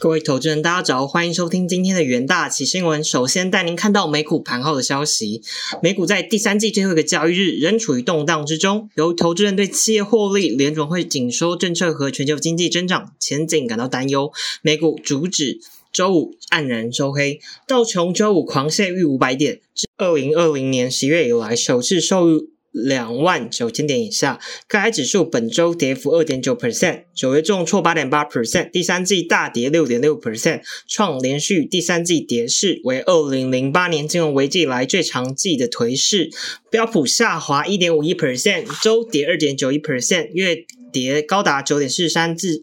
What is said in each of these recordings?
各位投资人，大家早，欢迎收听今天的元大旗新闻。首先带您看到美股盘后的消息。美股在第三季最后一个交易日仍处于动荡之中，由投资人对企业获利、联准会紧缩政策和全球经济增长前景感到担忧，美股主指周五黯然收黑。道琼周五狂泻逾五百点，至二零二零年十月以来首次收入。两万九千点以下，该指数本周跌幅二点九 percent，九月重挫八点八 percent，第三季大跌六点六 percent，创连续第三季跌势，为二零零八年金融危机以来最长季的颓势。标普下滑一点五一 percent，周跌二点九一 percent，月跌高达九点四三至。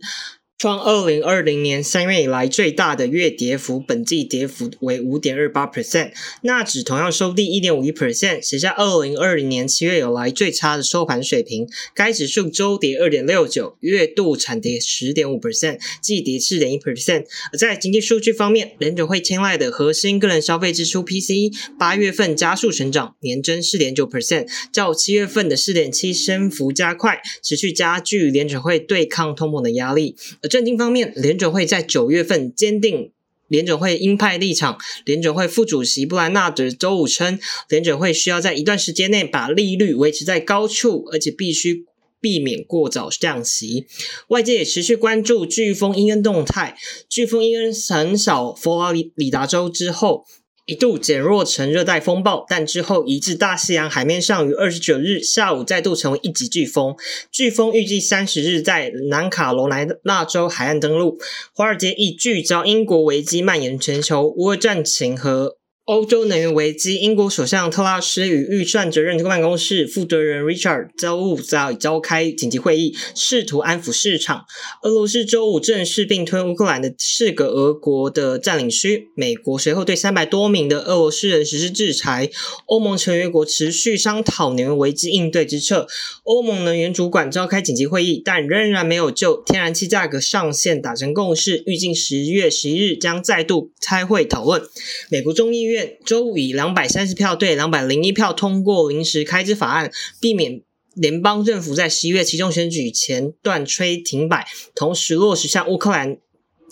创二零二零年三月以来最大的月跌幅，本季跌幅为五点二八 percent。纳指同样收低一点五一 percent，写下二零二零年七月以来最差的收盘水平。该指数周跌二点六九，月度惨跌十点五 percent，季跌四点一 percent。而在经济数据方面，联准会青睐的核心个人消费支出 PCE 八月份加速成长，年增四点九 percent，较七月份的四点七升幅加快，持续加剧联准会对抗通膨的压力。政经方面，联准会在九月份坚定联准会鹰派立场。联准会副主席布兰纳德周五称，联准会需要在一段时间内把利率维持在高处，而且必须避免过早降息。外界也持续关注飓风伊恩动态。飓风伊恩横扫佛罗里达州之后。一度减弱成热带风暴，但之后移至大西洋海面上，于二十九日下午再度成为一级飓风。飓风预计三十日在南卡罗来纳州海岸登陆。华尔街亦聚焦英国危机蔓延全球，乌俄战情和。欧洲能源危机，英国首相特拉斯与预算责任办公室负责人 Richard 周五在召开紧急会议，试图安抚市场。俄罗斯周五正式并吞乌克兰的四个俄国的占领区，美国随后对三百多名的俄罗斯人实施制裁。欧盟成员国持续商讨能源危机应对之策。欧盟能源主管召开紧急会议，但仍然没有就天然气价格上限达成共识，预计十月十一日将再度开会讨论。美国众议院。周五以两百三十票对两百零一票通过临时开支法案，避免联邦政府在十一月其中选举前断吹停摆，同时落实向乌克兰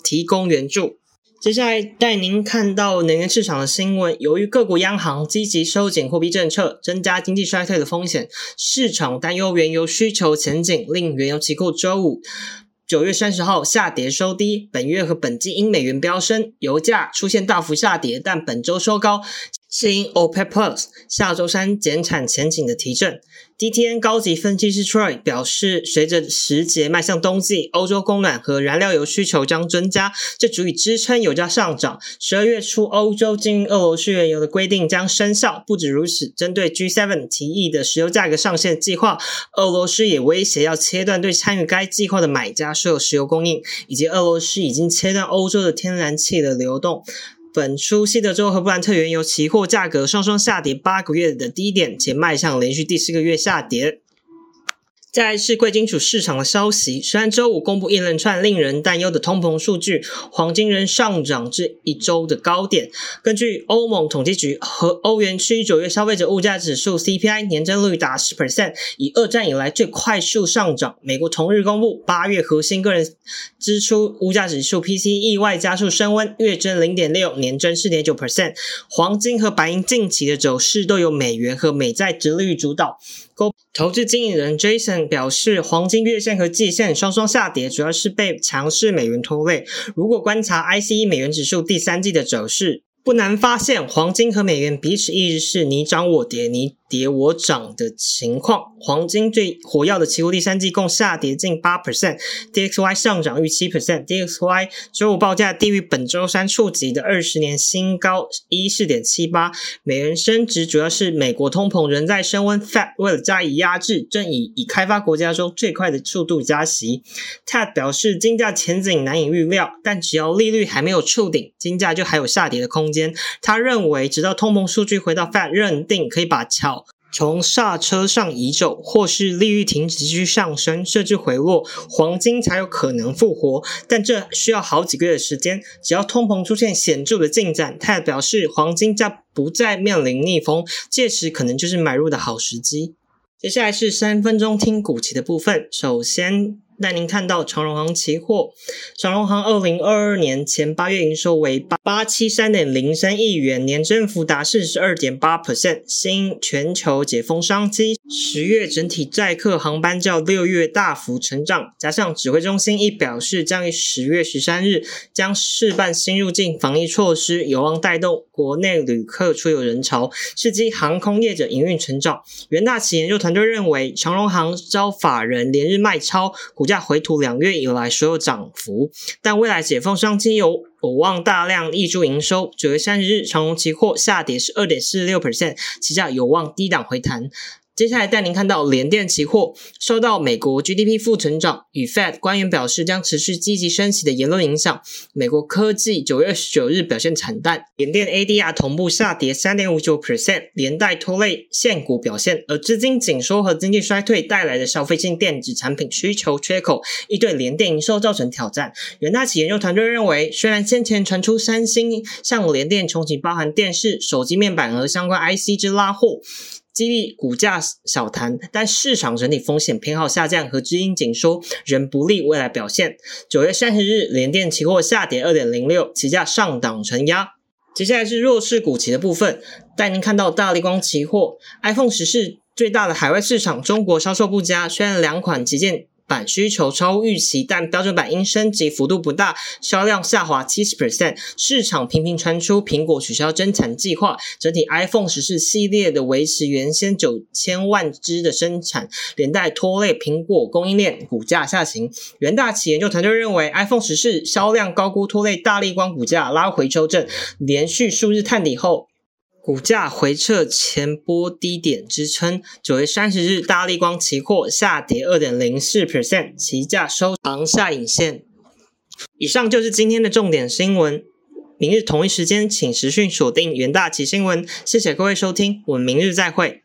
提供援助。接下来带您看到能源市场的新闻。由于各国央行积极收紧货币政策，增加经济衰退的风险，市场担忧原油需求前景，令原油期货周五。九月三十号下跌收低，本月和本季因美元飙升，油价出现大幅下跌，但本周收高。是因 OPEC Plus 下周三减产前景的提振。DTN 高级分析师 Troy 表示，随着时节迈向冬季，欧洲供暖和燃料油需求将增加，这足以支撑油价上涨。十二月初，欧洲禁运俄罗斯原油的规定将生效。不止如此，针对 G7 提议的石油价格上限计划，俄罗斯也威胁要切断对参与该计划的买家所有石油供应，以及俄罗斯已经切断欧洲的天然气的流动。本初西德州和布兰特原油期货价格双双下跌八个月的低点，且迈向连续第四个月下跌。再来是贵金属市场的消息，虽然周五公布一连串令人担忧的通膨数据，黄金仍上涨至一周的高点。根据欧盟统计局和欧元区九月消费者物价指数 CPI 年增率达十 percent，以二战以来最快速上涨。美国同日公布八月核心个人支出物价指数 PC 意外加速升温，月增零点六，年增四点九 percent。黄金和白银近期的走势都由美元和美债直率主导。投资经理人 Jason 表示，黄金月线和季线双双下跌，主要是被强势美元拖累。如果观察 ICE 美元指数第三季的走势，不难发现，黄金和美元彼此一直是你涨我跌，你。跌我涨的情况，黄金最火药的期货第三季共下跌近八 percent，DXY 上涨逾七 percent，DXY 周五报价低于本周三触及的二十年新高一四点七八。美元升值主要是美国通膨仍在升温，Fed 为了加以压制，正以以开发国家中最快的速度加息。Ted 表示，金价前景难以预料，但只要利率还没有触顶，金价就还有下跌的空间。他认为，直到通膨数据回到 Fed 认定可以把桥。从刹车上移走，或是利率停止继续上升，甚至回落，黄金才有可能复活。但这需要好几个月的时间。只要通膨出现显著的进展，他表示黄金将不再面临逆风，届时可能就是买入的好时机。接下来是三分钟听股期的部分。首先带您看到长荣航期货，长荣航二零二二年前八月营收为八八七三点零三亿元，年增幅达四十二点八 percent。新全球解封商机，十月整体载客航班较六月大幅成长，加上指挥中心亦表示将于十月十三日将试办新入境防疫措施，有望带动国内旅客出游人潮，刺激航空业者营运成长。元大企研究团队认为，长荣航遭法人连日卖超。股股价回吐两月以来所有涨幅，但未来解封商机有有望大量溢出营收。九月三十日，长荣期货下跌是二点四六 percent，期价有望低档回弹。接下来带您看到联电期货，受到美国 GDP 负成长与 Fed 官员表示将持续积极升息的言论影响，美国科技九月二十九日表现惨淡，联电 ADR 同步下跌三点五九 percent，连带拖累现股表现。而资金紧缩和经济衰退带来的消费性电子产品需求缺口，亦对联电营收造成挑战。元大企研究团队认为，虽然先前传出三星向联电重启包含电视、手机面板和相关 IC 之拉货。激励股价小弹，但市场整体风险偏好下降和资金紧缩仍不利未来表现。九月三十日，联电期货下跌二点零六，期价上档承压。接下来是弱势股期的部分，带您看到大力光期货，iPhone 十四最大的海外市场中国销售不佳，虽然两款旗舰。版需求超预期，但标准版因升级幅度不大，销量下滑七十 percent。市场频频传出苹果取消增产计划，整体 iPhone 十四系列的维持原先九千万只的生产，连带拖累苹果供应链股价下行。元大企研究团队认为，iPhone 十四销量高估拖累大力光股价拉回修正，连续数日探底后。股价回撤前波低点支撑，九月三十日，大力光期货下跌二点零四 percent，期价收长下影线。以上就是今天的重点新闻，明日同一时间请实讯锁定元大旗新闻。谢谢各位收听，我们明日再会。